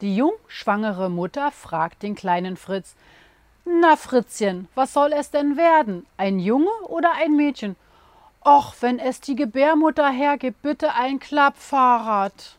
Die jungschwangere Mutter fragt den kleinen Fritz: Na, Fritzchen, was soll es denn werden? Ein Junge oder ein Mädchen? Och, wenn es die Gebärmutter hergibt, bitte ein Klappfahrrad.